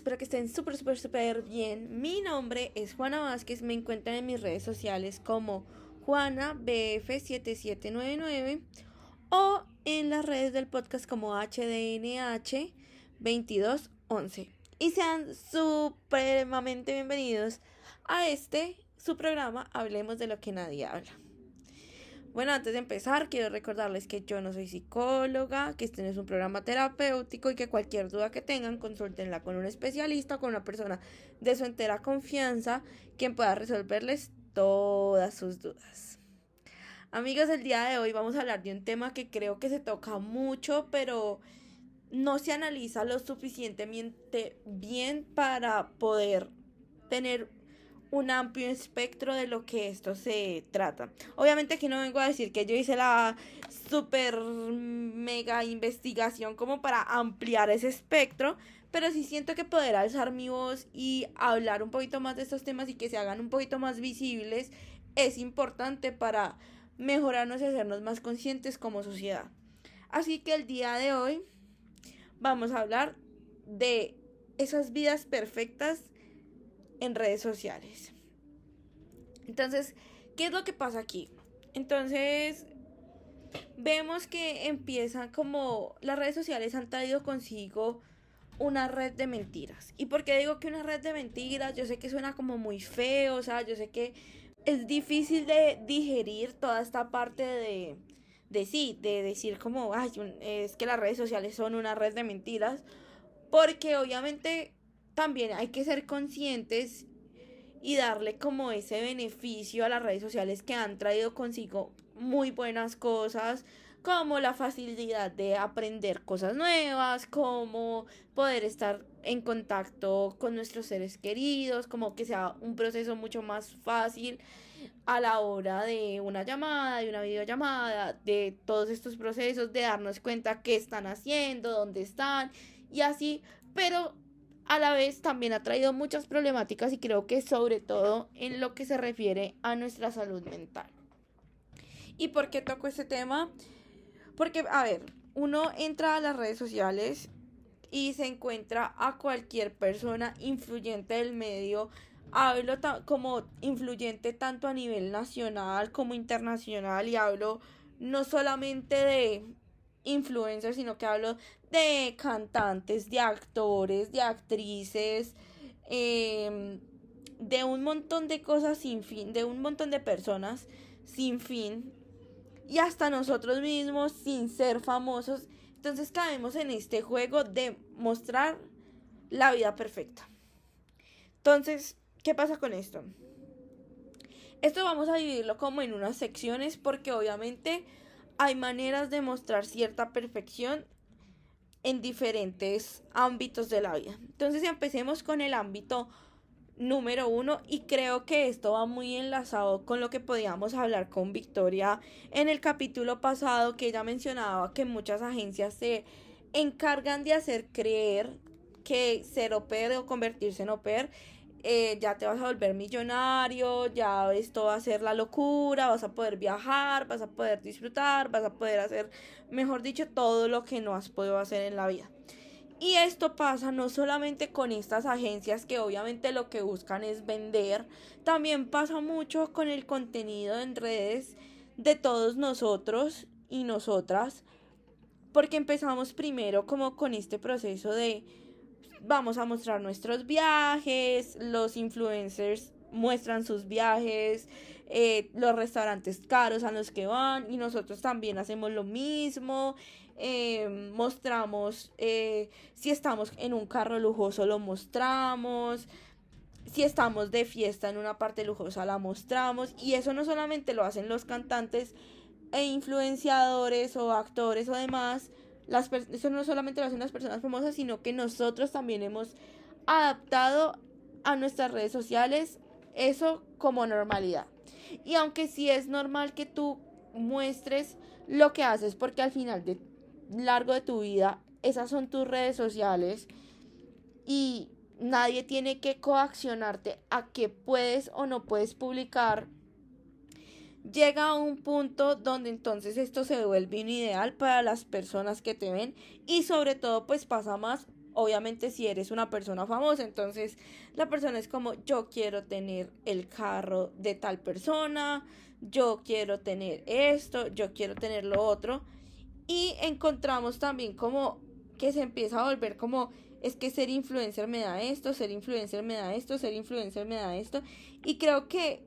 espero que estén súper, súper, súper bien. Mi nombre es Juana Vázquez, me encuentran en mis redes sociales como JuanaBF7799 o en las redes del podcast como HDNH2211. Y sean supremamente bienvenidos a este, su programa Hablemos de lo que nadie habla. Bueno, antes de empezar, quiero recordarles que yo no soy psicóloga, que este no es un programa terapéutico y que cualquier duda que tengan, consúltenla con un especialista o con una persona de su entera confianza, quien pueda resolverles todas sus dudas. Amigos, el día de hoy vamos a hablar de un tema que creo que se toca mucho, pero no se analiza lo suficientemente bien para poder tener un amplio espectro de lo que esto se trata. Obviamente aquí no vengo a decir que yo hice la super mega investigación como para ampliar ese espectro, pero sí siento que poder alzar mi voz y hablar un poquito más de estos temas y que se hagan un poquito más visibles es importante para mejorarnos y hacernos más conscientes como sociedad. Así que el día de hoy vamos a hablar de esas vidas perfectas en redes sociales. Entonces, ¿qué es lo que pasa aquí? Entonces, vemos que empiezan como las redes sociales han traído consigo una red de mentiras. ¿Y por qué digo que una red de mentiras? Yo sé que suena como muy feo, o sea, yo sé que es difícil de digerir toda esta parte de, de sí, de decir como, ay, es que las redes sociales son una red de mentiras, porque obviamente también hay que ser conscientes y darle como ese beneficio a las redes sociales que han traído consigo muy buenas cosas, como la facilidad de aprender cosas nuevas, como poder estar en contacto con nuestros seres queridos, como que sea un proceso mucho más fácil a la hora de una llamada, de una videollamada, de todos estos procesos, de darnos cuenta qué están haciendo, dónde están y así, pero a la vez también ha traído muchas problemáticas y creo que sobre todo en lo que se refiere a nuestra salud mental. ¿Y por qué toco este tema? Porque, a ver, uno entra a las redes sociales y se encuentra a cualquier persona influyente del medio. Hablo como influyente tanto a nivel nacional como internacional y hablo no solamente de influencers, sino que hablo de cantantes, de actores, de actrices, em, de un montón de cosas sin fin, de un montón de personas sin fin y hasta nosotros mismos sin ser famosos. Entonces caemos en este juego de mostrar la vida perfecta. Entonces, ¿qué pasa con esto? Esto vamos a dividirlo como en unas secciones porque obviamente hay maneras de mostrar cierta perfección en diferentes ámbitos de la vida. Entonces empecemos con el ámbito número uno y creo que esto va muy enlazado con lo que podíamos hablar con Victoria en el capítulo pasado que ella mencionaba que muchas agencias se encargan de hacer creer que ser oper o convertirse en oper eh, ya te vas a volver millonario, ya esto va a ser la locura, vas a poder viajar, vas a poder disfrutar, vas a poder hacer, mejor dicho, todo lo que no has podido hacer en la vida. Y esto pasa no solamente con estas agencias que obviamente lo que buscan es vender, también pasa mucho con el contenido en redes de todos nosotros y nosotras, porque empezamos primero como con este proceso de vamos a mostrar nuestros viajes, los influencers muestran sus viajes, eh, los restaurantes caros a los que van y nosotros también hacemos lo mismo. Eh, mostramos eh, si estamos en un carro lujoso, lo mostramos. Si estamos de fiesta en una parte lujosa, la mostramos. Y eso no solamente lo hacen los cantantes e influenciadores o actores o demás, eso no solamente lo hacen las personas famosas, sino que nosotros también hemos adaptado a nuestras redes sociales eso como normalidad. Y aunque sí es normal que tú muestres lo que haces, porque al final de largo de tu vida, esas son tus redes sociales y nadie tiene que coaccionarte a que puedes o no puedes publicar llega a un punto donde entonces esto se vuelve un ideal para las personas que te ven y sobre todo pues pasa más obviamente si eres una persona famosa, entonces la persona es como yo quiero tener el carro de tal persona, yo quiero tener esto, yo quiero tener lo otro. Y encontramos también como que se empieza a volver como es que ser influencer me da esto, ser influencer me da esto, ser influencer me da esto. Y creo que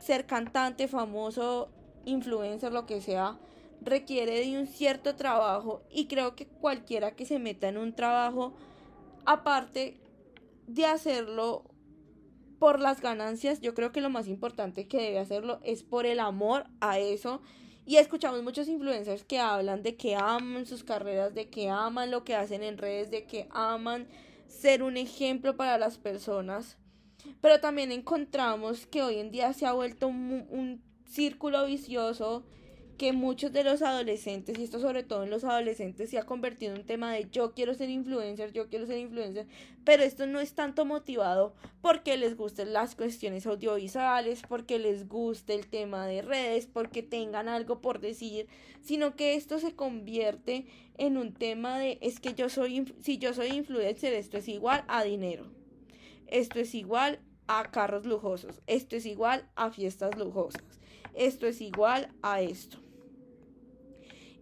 ser cantante, famoso, influencer, lo que sea, requiere de un cierto trabajo y creo que cualquiera que se meta en un trabajo, aparte de hacerlo por las ganancias, yo creo que lo más importante que debe hacerlo es por el amor a eso. Y escuchamos muchos influencers que hablan de que aman sus carreras, de que aman lo que hacen en redes, de que aman ser un ejemplo para las personas. Pero también encontramos que hoy en día se ha vuelto un, un círculo vicioso que muchos de los adolescentes, y esto sobre todo en los adolescentes, se ha convertido en un tema de yo quiero ser influencer, yo quiero ser influencer, pero esto no es tanto motivado porque les gusten las cuestiones audiovisuales, porque les guste el tema de redes, porque tengan algo por decir, sino que esto se convierte en un tema de es que yo soy, si yo soy influencer, esto es igual a dinero, esto es igual a carros lujosos, esto es igual a fiestas lujosas, esto es igual a esto.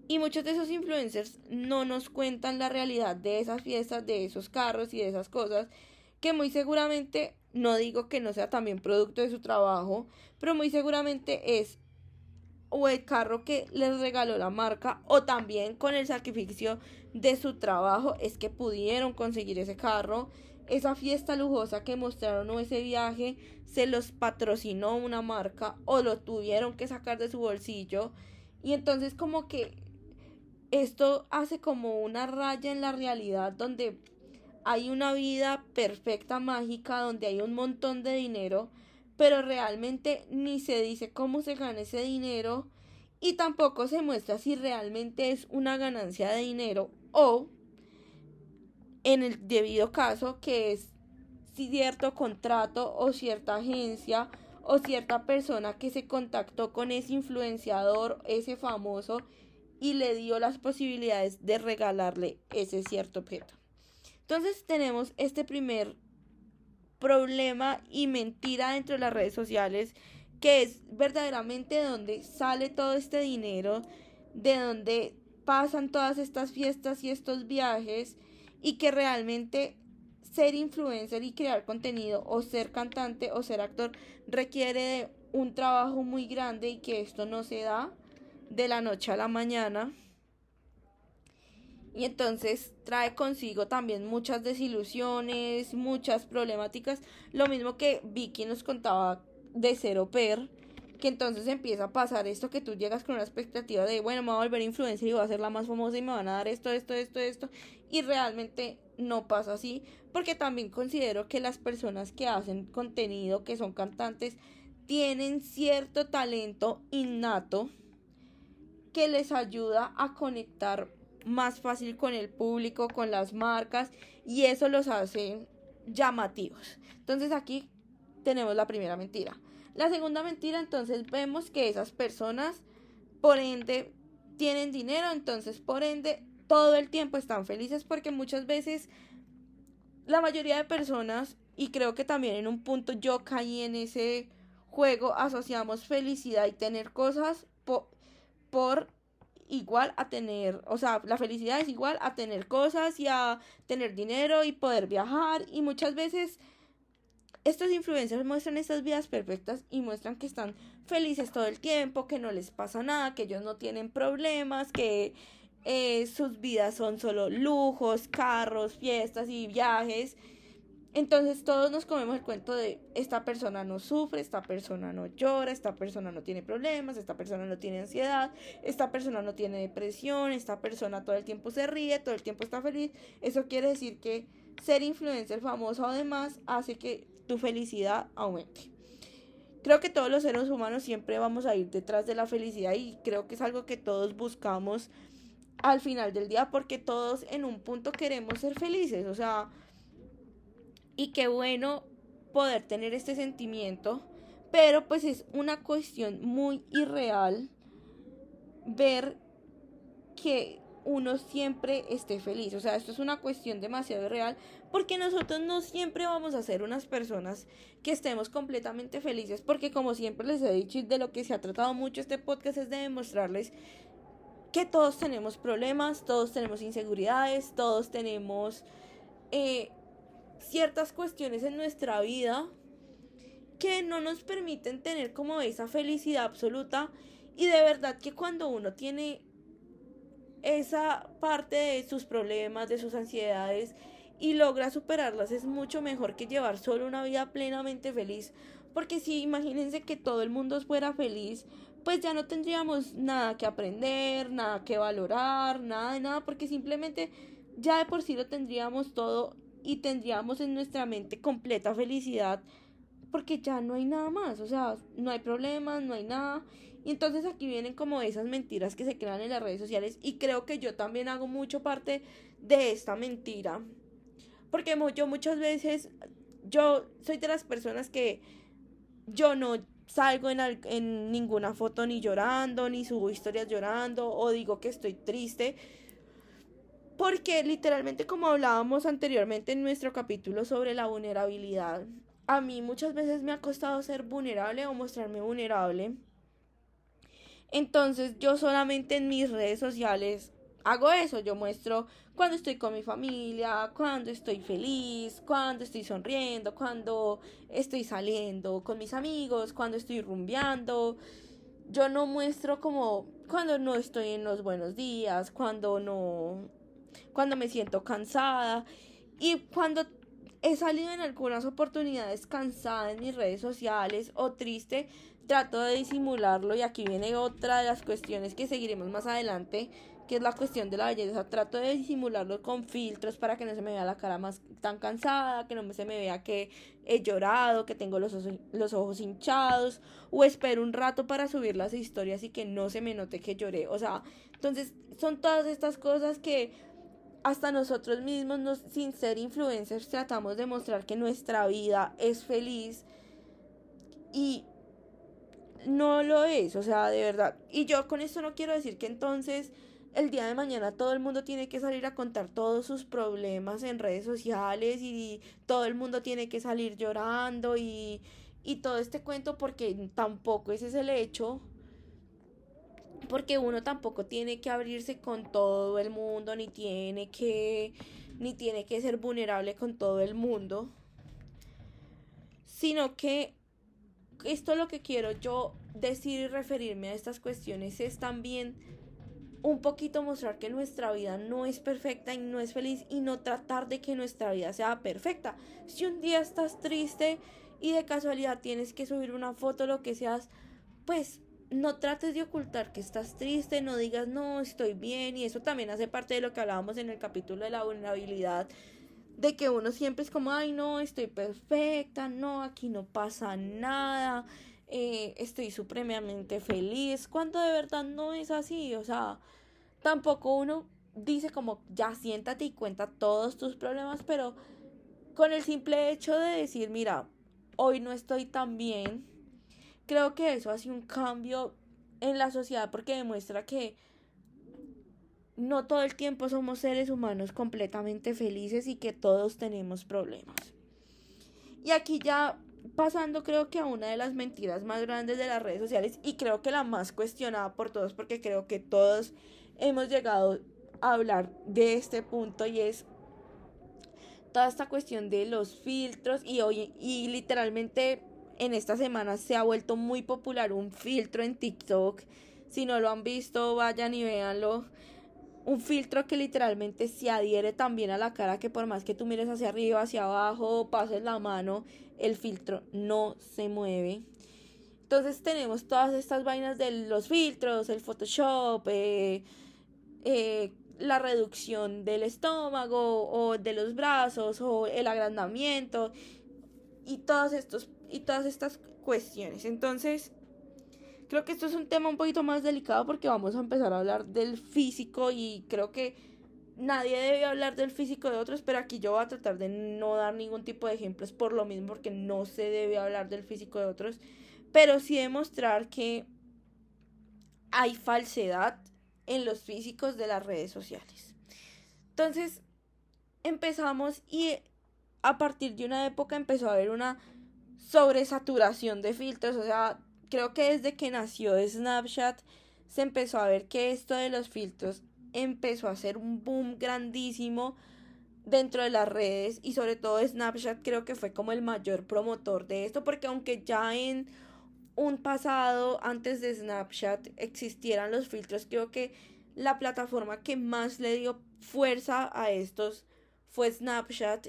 Y muchos de esos influencers no nos cuentan la realidad de esas fiestas, de esos carros y de esas cosas, que muy seguramente, no digo que no sea también producto de su trabajo, pero muy seguramente es o el carro que les regaló la marca o también con el sacrificio de su trabajo es que pudieron conseguir ese carro, esa fiesta lujosa que mostraron o ese viaje se los patrocinó una marca o lo tuvieron que sacar de su bolsillo. Y entonces como que esto hace como una raya en la realidad donde hay una vida perfecta, mágica, donde hay un montón de dinero, pero realmente ni se dice cómo se gana ese dinero y tampoco se muestra si realmente es una ganancia de dinero o en el debido caso que es cierto contrato o cierta agencia o cierta persona que se contactó con ese influenciador, ese famoso y le dio las posibilidades de regalarle ese cierto objeto. Entonces tenemos este primer problema y mentira dentro de las redes sociales que es verdaderamente de donde sale todo este dinero, de donde pasan todas estas fiestas y estos viajes y que realmente ser influencer y crear contenido o ser cantante o ser actor requiere de un trabajo muy grande y que esto no se da de la noche a la mañana. Y entonces trae consigo también muchas desilusiones, muchas problemáticas. Lo mismo que Vicky nos contaba de Cero Per, que entonces empieza a pasar esto que tú llegas con una expectativa de, bueno, me voy a volver influencer y voy a ser la más famosa y me van a dar esto, esto, esto, esto. Y realmente no pasa así, porque también considero que las personas que hacen contenido, que son cantantes, tienen cierto talento innato que les ayuda a conectar más fácil con el público, con las marcas y eso los hace llamativos. Entonces aquí tenemos la primera mentira. La segunda mentira, entonces vemos que esas personas, por ende, tienen dinero, entonces por ende, todo el tiempo están felices porque muchas veces la mayoría de personas, y creo que también en un punto yo caí en ese juego, asociamos felicidad y tener cosas por igual a tener, o sea, la felicidad es igual a tener cosas y a tener dinero y poder viajar y muchas veces estos influencers muestran estas vidas perfectas y muestran que están felices todo el tiempo, que no les pasa nada, que ellos no tienen problemas, que eh, sus vidas son solo lujos, carros, fiestas y viajes entonces todos nos comemos el cuento de esta persona no sufre, esta persona no llora, esta persona no tiene problemas, esta persona no tiene ansiedad, esta persona no tiene depresión, esta persona todo el tiempo se ríe, todo el tiempo está feliz. Eso quiere decir que ser influencer famoso además hace que tu felicidad aumente. Creo que todos los seres humanos siempre vamos a ir detrás de la felicidad y creo que es algo que todos buscamos al final del día porque todos en un punto queremos ser felices, o sea, y qué bueno poder tener este sentimiento, pero pues es una cuestión muy irreal ver que uno siempre esté feliz. O sea, esto es una cuestión demasiado real porque nosotros no siempre vamos a ser unas personas que estemos completamente felices porque como siempre les he dicho y de lo que se ha tratado mucho este podcast es de demostrarles que todos tenemos problemas, todos tenemos inseguridades, todos tenemos eh, ciertas cuestiones en nuestra vida que no nos permiten tener como esa felicidad absoluta. Y de verdad que cuando uno tiene esa parte de sus problemas, de sus ansiedades y logra superarlas es mucho mejor que llevar solo una vida plenamente feliz. Porque si imagínense que todo el mundo fuera feliz, pues ya no tendríamos nada que aprender, nada que valorar, nada de nada, porque simplemente ya de por sí lo tendríamos todo y tendríamos en nuestra mente completa felicidad, porque ya no hay nada más, o sea, no hay problemas, no hay nada. Y entonces aquí vienen como esas mentiras que se crean en las redes sociales y creo que yo también hago mucho parte de esta mentira. Porque yo muchas veces, yo soy de las personas que yo no salgo en, en ninguna foto ni llorando, ni subo historias llorando o digo que estoy triste. Porque literalmente como hablábamos anteriormente en nuestro capítulo sobre la vulnerabilidad, a mí muchas veces me ha costado ser vulnerable o mostrarme vulnerable. Entonces yo solamente en mis redes sociales hago eso, yo muestro cuando estoy con mi familia, cuando estoy feliz, cuando estoy sonriendo, cuando estoy saliendo con mis amigos, cuando estoy rumbeando. Yo no muestro como cuando no estoy en los buenos días, cuando no cuando me siento cansada y cuando he salido en algunas oportunidades cansada en mis redes sociales o triste, trato de disimularlo y aquí viene otra de las cuestiones que seguiremos más adelante, que es la cuestión de la belleza. Trato de disimularlo con filtros para que no se me vea la cara más tan cansada, que no se me vea que he llorado, que tengo los los ojos hinchados, o espero un rato para subir las historias y que no se me note que lloré. O sea, entonces son todas estas cosas que hasta nosotros mismos, nos, sin ser influencers, tratamos de mostrar que nuestra vida es feliz y no lo es, o sea, de verdad. Y yo con esto no quiero decir que entonces el día de mañana todo el mundo tiene que salir a contar todos sus problemas en redes sociales y todo el mundo tiene que salir llorando y, y todo este cuento porque tampoco ese es el hecho. Porque uno tampoco tiene que abrirse con todo el mundo, ni tiene que, ni tiene que ser vulnerable con todo el mundo. Sino que esto lo que quiero yo decir y referirme a estas cuestiones es también un poquito mostrar que nuestra vida no es perfecta y no es feliz y no tratar de que nuestra vida sea perfecta. Si un día estás triste y de casualidad tienes que subir una foto, lo que seas, pues no trates de ocultar que estás triste, no digas no, estoy bien y eso también hace parte de lo que hablábamos en el capítulo de la vulnerabilidad de que uno siempre es como, ay, no, estoy perfecta, no, aquí no pasa nada, eh, estoy supremamente feliz, cuando de verdad no es así, o sea, tampoco uno dice como, ya siéntate y cuenta todos tus problemas, pero con el simple hecho de decir, mira, hoy no estoy tan bien, creo que eso hace un cambio en la sociedad porque demuestra que no todo el tiempo somos seres humanos completamente felices y que todos tenemos problemas. Y aquí ya pasando creo que a una de las mentiras más grandes de las redes sociales y creo que la más cuestionada por todos porque creo que todos hemos llegado a hablar de este punto y es toda esta cuestión de los filtros y hoy y literalmente en esta semana se ha vuelto muy popular un filtro en TikTok. Si no lo han visto, vayan y véanlo un filtro que literalmente se adhiere también a la cara que por más que tú mires hacia arriba, hacia abajo, pases la mano, el filtro no se mueve. Entonces tenemos todas estas vainas de los filtros, el Photoshop, eh, eh, la reducción del estómago o de los brazos o el agrandamiento y estos y todas estas cuestiones. Entonces, Creo que esto es un tema un poquito más delicado porque vamos a empezar a hablar del físico y creo que nadie debe hablar del físico de otros, pero aquí yo voy a tratar de no dar ningún tipo de ejemplos por lo mismo porque no se debe hablar del físico de otros, pero sí demostrar que hay falsedad en los físicos de las redes sociales. Entonces empezamos y a partir de una época empezó a haber una sobresaturación de filtros, o sea, creo que desde que nació Snapchat se empezó a ver que esto de los filtros empezó a ser un boom grandísimo dentro de las redes y sobre todo Snapchat creo que fue como el mayor promotor de esto porque aunque ya en un pasado antes de Snapchat existieran los filtros creo que la plataforma que más le dio fuerza a estos fue Snapchat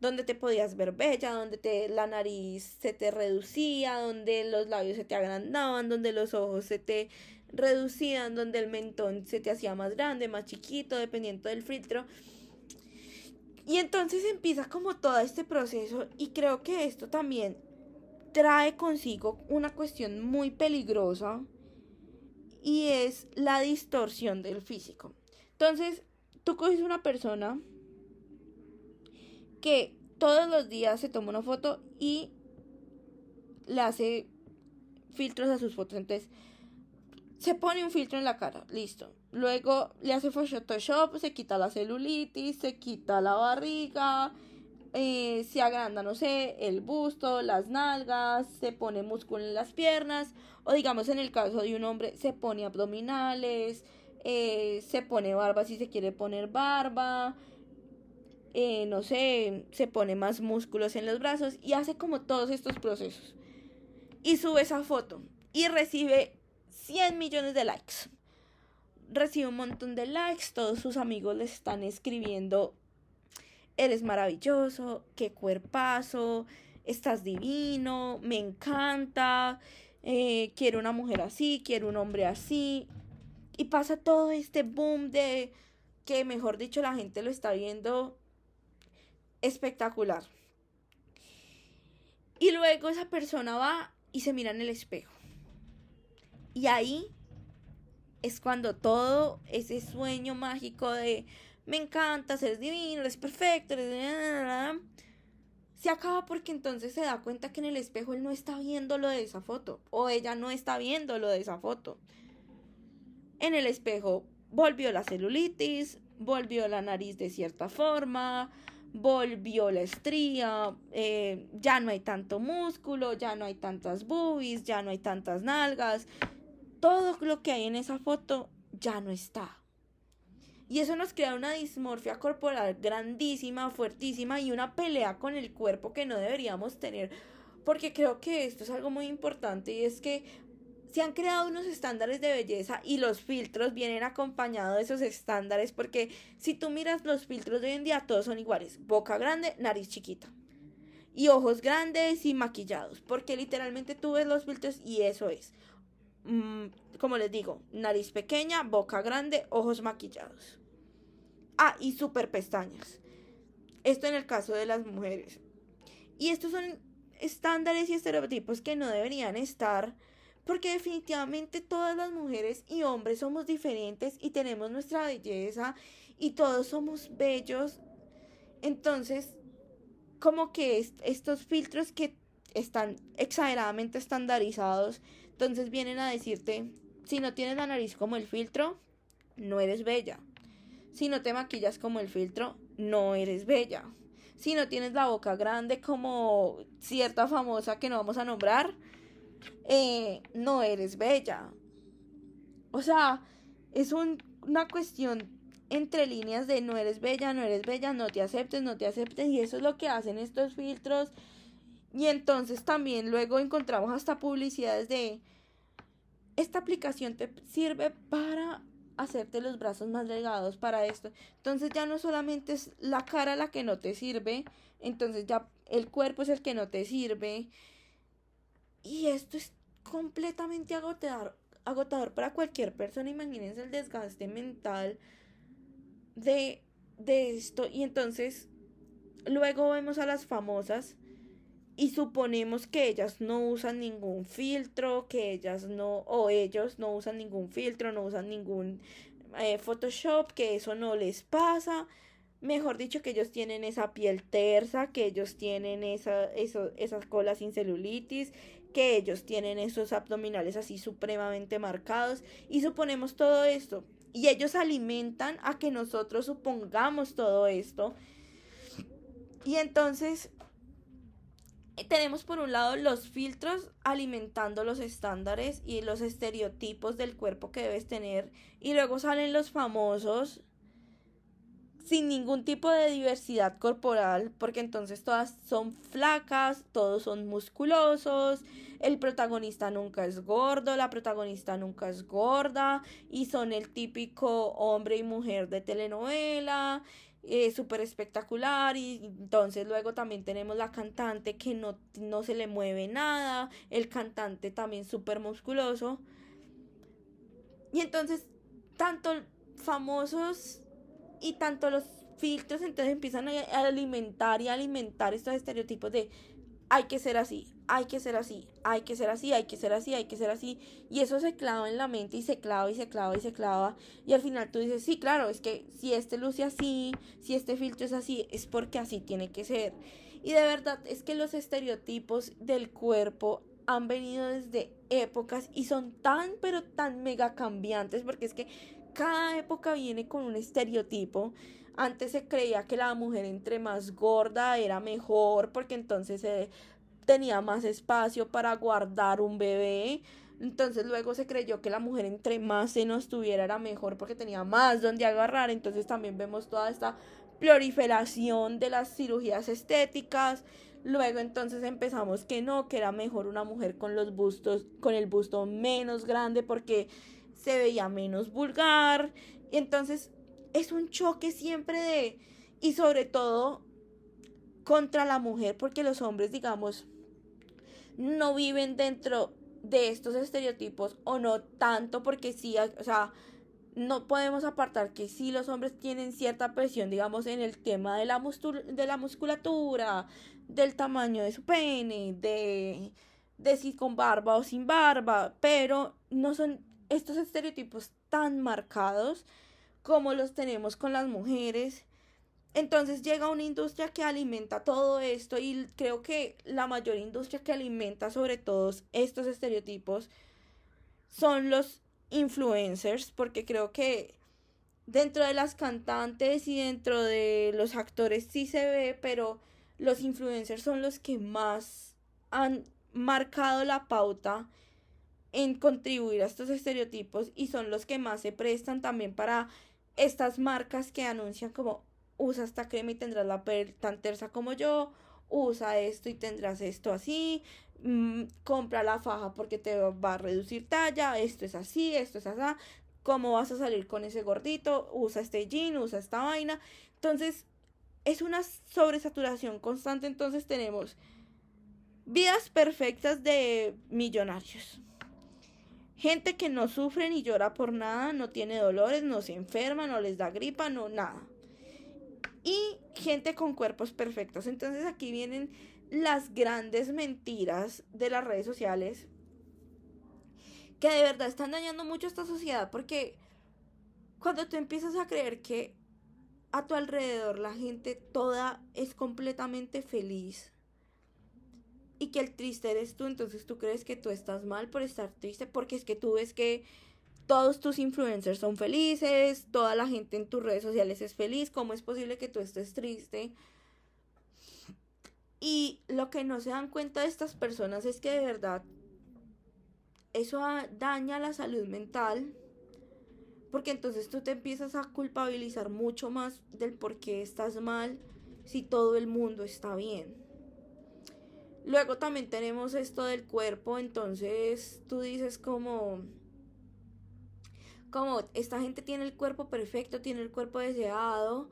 donde te podías ver bella, donde te, la nariz se te reducía, donde los labios se te agrandaban, donde los ojos se te reducían, donde el mentón se te hacía más grande, más chiquito, dependiendo del filtro. Y entonces empieza como todo este proceso y creo que esto también trae consigo una cuestión muy peligrosa y es la distorsión del físico. Entonces, tú coges una persona que todos los días se toma una foto y le hace filtros a sus fotos. Entonces, se pone un filtro en la cara, listo. Luego le hace Photoshop, se quita la celulitis, se quita la barriga, eh, se agranda, no sé, el busto, las nalgas, se pone músculo en las piernas, o digamos en el caso de un hombre, se pone abdominales, eh, se pone barba si se quiere poner barba, eh, no sé, se pone más músculos en los brazos y hace como todos estos procesos. Y sube esa foto y recibe 100 millones de likes. Recibe un montón de likes, todos sus amigos le están escribiendo, eres maravilloso, qué cuerpazo, estás divino, me encanta, eh, quiero una mujer así, quiero un hombre así. Y pasa todo este boom de que, mejor dicho, la gente lo está viendo espectacular. Y luego esa persona va y se mira en el espejo. Y ahí es cuando todo ese sueño mágico de me encanta, ser divino, eres perfecto, se acaba porque entonces se da cuenta que en el espejo él no está viendo lo de esa foto o ella no está viendo lo de esa foto. En el espejo volvió la celulitis, volvió la nariz de cierta forma, volvió la estría, eh, ya no hay tanto músculo, ya no hay tantas boobies, ya no hay tantas nalgas. Todo lo que hay en esa foto ya no está. Y eso nos crea una dismorfia corporal grandísima, fuertísima y una pelea con el cuerpo que no deberíamos tener. Porque creo que esto es algo muy importante y es que se han creado unos estándares de belleza y los filtros vienen acompañados de esos estándares porque si tú miras los filtros de hoy en día todos son iguales, boca grande, nariz chiquita y ojos grandes y maquillados, porque literalmente tú ves los filtros y eso es. Mm, como les digo, nariz pequeña, boca grande, ojos maquillados. Ah, y super pestañas. Esto en el caso de las mujeres. Y estos son estándares y estereotipos que no deberían estar porque definitivamente todas las mujeres y hombres somos diferentes y tenemos nuestra belleza y todos somos bellos. Entonces, como que estos filtros que están exageradamente estandarizados, entonces vienen a decirte, si no tienes la nariz como el filtro, no eres bella. Si no te maquillas como el filtro, no eres bella. Si no tienes la boca grande como cierta famosa que no vamos a nombrar, eh, no eres bella. O sea, es una cuestión entre líneas de no eres bella, no eres bella, no te aceptes, no te aceptes. Y eso es lo que hacen estos filtros. Y entonces también luego encontramos hasta publicidades de esta aplicación te sirve para hacerte los brazos más delgados para esto. Entonces ya no solamente es la cara la que no te sirve, entonces ya el cuerpo es el que no te sirve. Y esto es completamente agotador, agotador para cualquier persona. Imagínense el desgaste mental de, de esto. Y entonces, luego vemos a las famosas y suponemos que ellas no usan ningún filtro, que ellas no, o ellos no usan ningún filtro, no usan ningún eh, Photoshop, que eso no les pasa mejor dicho, que ellos tienen esa piel tersa, que ellos tienen esa, eso, esas colas sin celulitis, que ellos tienen esos abdominales así supremamente marcados y suponemos todo esto. Y ellos alimentan a que nosotros supongamos todo esto. Y entonces tenemos por un lado los filtros alimentando los estándares y los estereotipos del cuerpo que debes tener. Y luego salen los famosos sin ningún tipo de diversidad corporal, porque entonces todas son flacas, todos son musculosos, el protagonista nunca es gordo, la protagonista nunca es gorda, y son el típico hombre y mujer de telenovela, eh, súper espectacular, y entonces luego también tenemos la cantante que no, no se le mueve nada, el cantante también súper musculoso, y entonces tanto famosos y tanto los filtros entonces empiezan a alimentar y alimentar estos estereotipos de hay que ser así, hay que ser así, hay que ser así, hay que ser así, hay que ser así. Y eso se clava en la mente y se clava y se clava y se clava. Y al final tú dices, sí, claro, es que si este luce así, si este filtro es así, es porque así tiene que ser. Y de verdad es que los estereotipos del cuerpo han venido desde épocas y son tan, pero tan mega cambiantes porque es que cada época viene con un estereotipo. Antes se creía que la mujer entre más gorda era mejor porque entonces se tenía más espacio para guardar un bebé. Entonces luego se creyó que la mujer entre más senos tuviera era mejor porque tenía más donde agarrar. Entonces también vemos toda esta proliferación de las cirugías estéticas. Luego entonces empezamos que no, que era mejor una mujer con los bustos, con el busto menos grande porque se veía menos vulgar. Y entonces es un choque siempre de, y sobre todo contra la mujer, porque los hombres, digamos, no viven dentro de estos estereotipos o no tanto, porque sí, o sea, no podemos apartar que sí los hombres tienen cierta presión, digamos, en el tema de la, de la musculatura, del tamaño de su pene, de, de si con barba o sin barba, pero no son estos estereotipos tan marcados como los tenemos con las mujeres. Entonces llega una industria que alimenta todo esto y creo que la mayor industria que alimenta sobre todos estos estereotipos son los influencers, porque creo que dentro de las cantantes y dentro de los actores sí se ve, pero los influencers son los que más han marcado la pauta en contribuir a estos estereotipos y son los que más se prestan también para estas marcas que anuncian como usa esta crema y tendrás la piel tan tersa como yo, usa esto y tendrás esto así, mm, compra la faja porque te va a reducir talla, esto es así, esto es así, cómo vas a salir con ese gordito, usa este jean, usa esta vaina. Entonces, es una sobresaturación constante, entonces tenemos vidas perfectas de millonarios Gente que no sufre ni llora por nada, no tiene dolores, no se enferma, no les da gripa, no nada. Y gente con cuerpos perfectos. Entonces aquí vienen las grandes mentiras de las redes sociales que de verdad están dañando mucho esta sociedad porque cuando tú empiezas a creer que a tu alrededor la gente toda es completamente feliz y que el triste eres tú, entonces tú crees que tú estás mal por estar triste porque es que tú ves que todos tus influencers son felices, toda la gente en tus redes sociales es feliz, ¿cómo es posible que tú estés triste? Y lo que no se dan cuenta de estas personas es que de verdad eso daña la salud mental, porque entonces tú te empiezas a culpabilizar mucho más del por qué estás mal si todo el mundo está bien. Luego también tenemos esto del cuerpo, entonces tú dices como, como esta gente tiene el cuerpo perfecto, tiene el cuerpo deseado.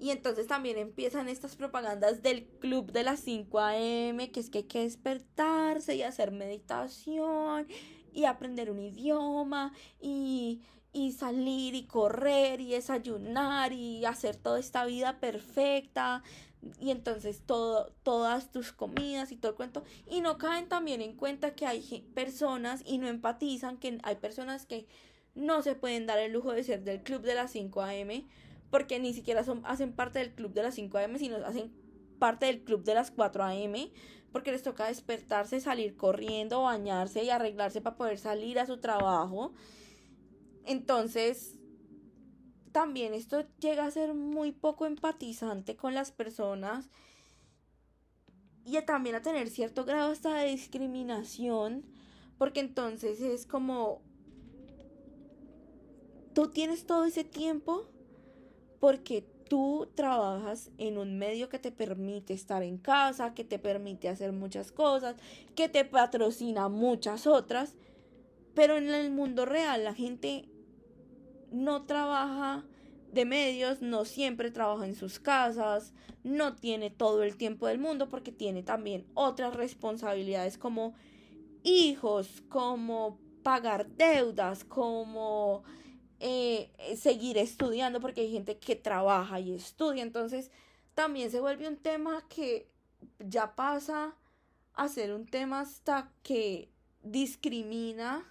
Y entonces también empiezan estas propagandas del club de las 5 a.m., que es que hay que despertarse y hacer meditación y aprender un idioma y, y salir y correr y desayunar y hacer toda esta vida perfecta y entonces todo, todas tus comidas y todo el cuento. Y no caen también en cuenta que hay personas y no empatizan, que hay personas que no se pueden dar el lujo de ser del club de las 5 a.m. porque ni siquiera son, hacen parte del club de las 5 a.m. sino hacen parte del club de las 4 a.m. porque les toca despertarse, salir corriendo, bañarse y arreglarse para poder salir a su trabajo. Entonces, también esto llega a ser muy poco empatizante con las personas y también a tener cierto grado hasta de discriminación, porque entonces es como, tú tienes todo ese tiempo porque tú trabajas en un medio que te permite estar en casa, que te permite hacer muchas cosas, que te patrocina muchas otras, pero en el mundo real la gente no trabaja de medios, no siempre trabaja en sus casas, no tiene todo el tiempo del mundo porque tiene también otras responsabilidades como hijos, como pagar deudas, como eh, seguir estudiando porque hay gente que trabaja y estudia. Entonces también se vuelve un tema que ya pasa a ser un tema hasta que discrimina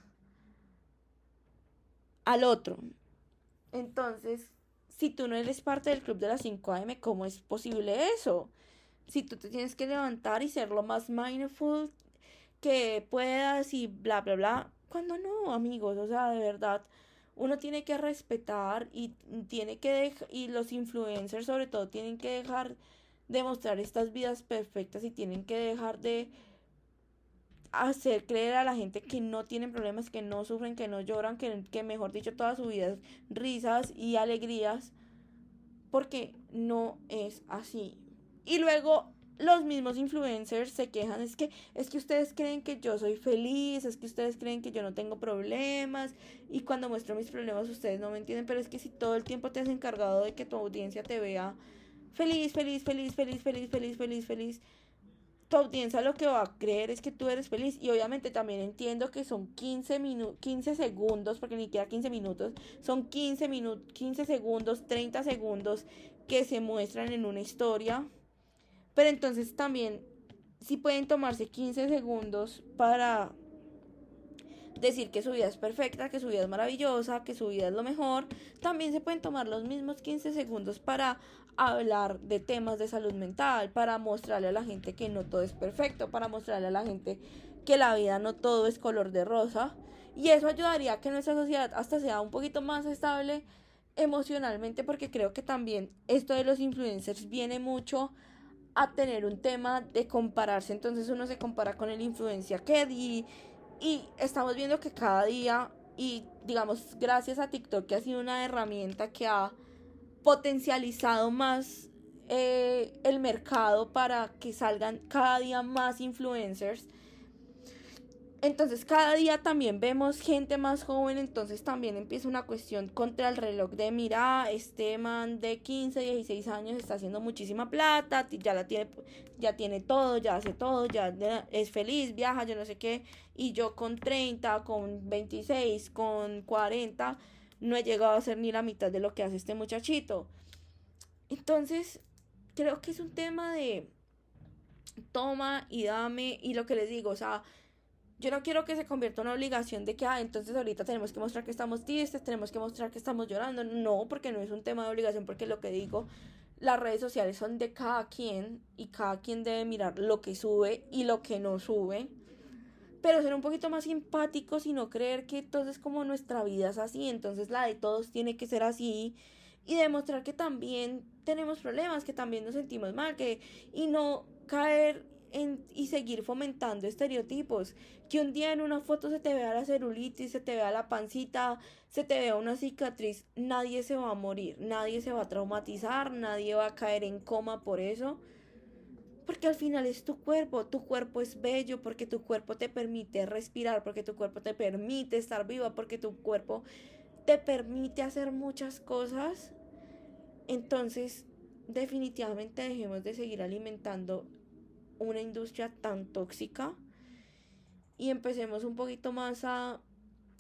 al otro. Entonces, si tú no eres parte del club de las 5 AM, ¿cómo es posible eso? Si tú te tienes que levantar y ser lo más mindful que puedas y bla, bla, bla. Cuando no, amigos, o sea, de verdad, uno tiene que respetar y tiene que y los influencers sobre todo tienen que dejar de mostrar estas vidas perfectas y tienen que dejar de hacer creer a la gente que no tienen problemas, que no sufren, que no lloran, que, que mejor dicho toda su vida es risas y alegrías, porque no es así. Y luego los mismos influencers se quejan, es que es que ustedes creen que yo soy feliz, es que ustedes creen que yo no tengo problemas y cuando muestro mis problemas ustedes no me entienden, pero es que si todo el tiempo te has encargado de que tu audiencia te vea feliz, feliz, feliz, feliz, feliz, feliz, feliz, feliz, tu audiencia lo que va a creer es que tú eres feliz. Y obviamente también entiendo que son 15, 15 segundos, porque ni siquiera 15 minutos, son 15, 15 segundos, 30 segundos que se muestran en una historia. Pero entonces también, si pueden tomarse 15 segundos para decir que su vida es perfecta, que su vida es maravillosa, que su vida es lo mejor, también se pueden tomar los mismos 15 segundos para hablar de temas de salud mental, para mostrarle a la gente que no todo es perfecto, para mostrarle a la gente que la vida no todo es color de rosa. Y eso ayudaría a que nuestra sociedad hasta sea un poquito más estable emocionalmente, porque creo que también esto de los influencers viene mucho a tener un tema de compararse. Entonces uno se compara con el influencia que y estamos viendo que cada día, y digamos, gracias a TikTok, que ha sido una herramienta que ha potencializado más eh, el mercado para que salgan cada día más influencers. Entonces cada día también vemos gente más joven, entonces también empieza una cuestión contra el reloj de mira, este man de 15, 16 años está haciendo muchísima plata, ya la tiene, ya tiene todo, ya hace todo, ya es feliz, viaja, yo no sé qué, y yo con 30, con 26, con 40, no he llegado a hacer ni la mitad de lo que hace este muchachito. Entonces, creo que es un tema de toma y dame y lo que les digo, o sea, yo no quiero que se convierta en una obligación de que, ah, entonces ahorita tenemos que mostrar que estamos tristes, tenemos que mostrar que estamos llorando. No, porque no es un tema de obligación, porque lo que digo, las redes sociales son de cada quien y cada quien debe mirar lo que sube y lo que no sube pero ser un poquito más simpáticos y no creer que entonces como nuestra vida es así, entonces la de todos tiene que ser así y demostrar que también tenemos problemas, que también nos sentimos mal, que y no caer y seguir fomentando estereotipos, que un día en una foto se te vea la celulitis, se te vea la pancita, se te vea una cicatriz, nadie se va a morir, nadie se va a traumatizar, nadie va a caer en coma por eso porque al final es tu cuerpo, tu cuerpo es bello porque tu cuerpo te permite respirar, porque tu cuerpo te permite estar viva, porque tu cuerpo te permite hacer muchas cosas. Entonces, definitivamente dejemos de seguir alimentando una industria tan tóxica y empecemos un poquito más a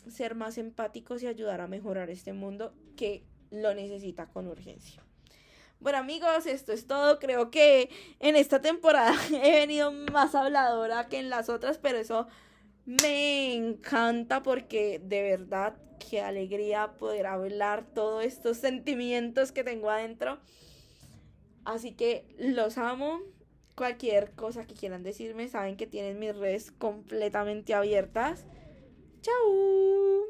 ser más empáticos y ayudar a mejorar este mundo que lo necesita con urgencia. Bueno amigos, esto es todo. Creo que en esta temporada he venido más habladora que en las otras, pero eso me encanta porque de verdad qué alegría poder hablar todos estos sentimientos que tengo adentro. Así que los amo cualquier cosa que quieran decirme, saben que tienen mis redes completamente abiertas. Chao.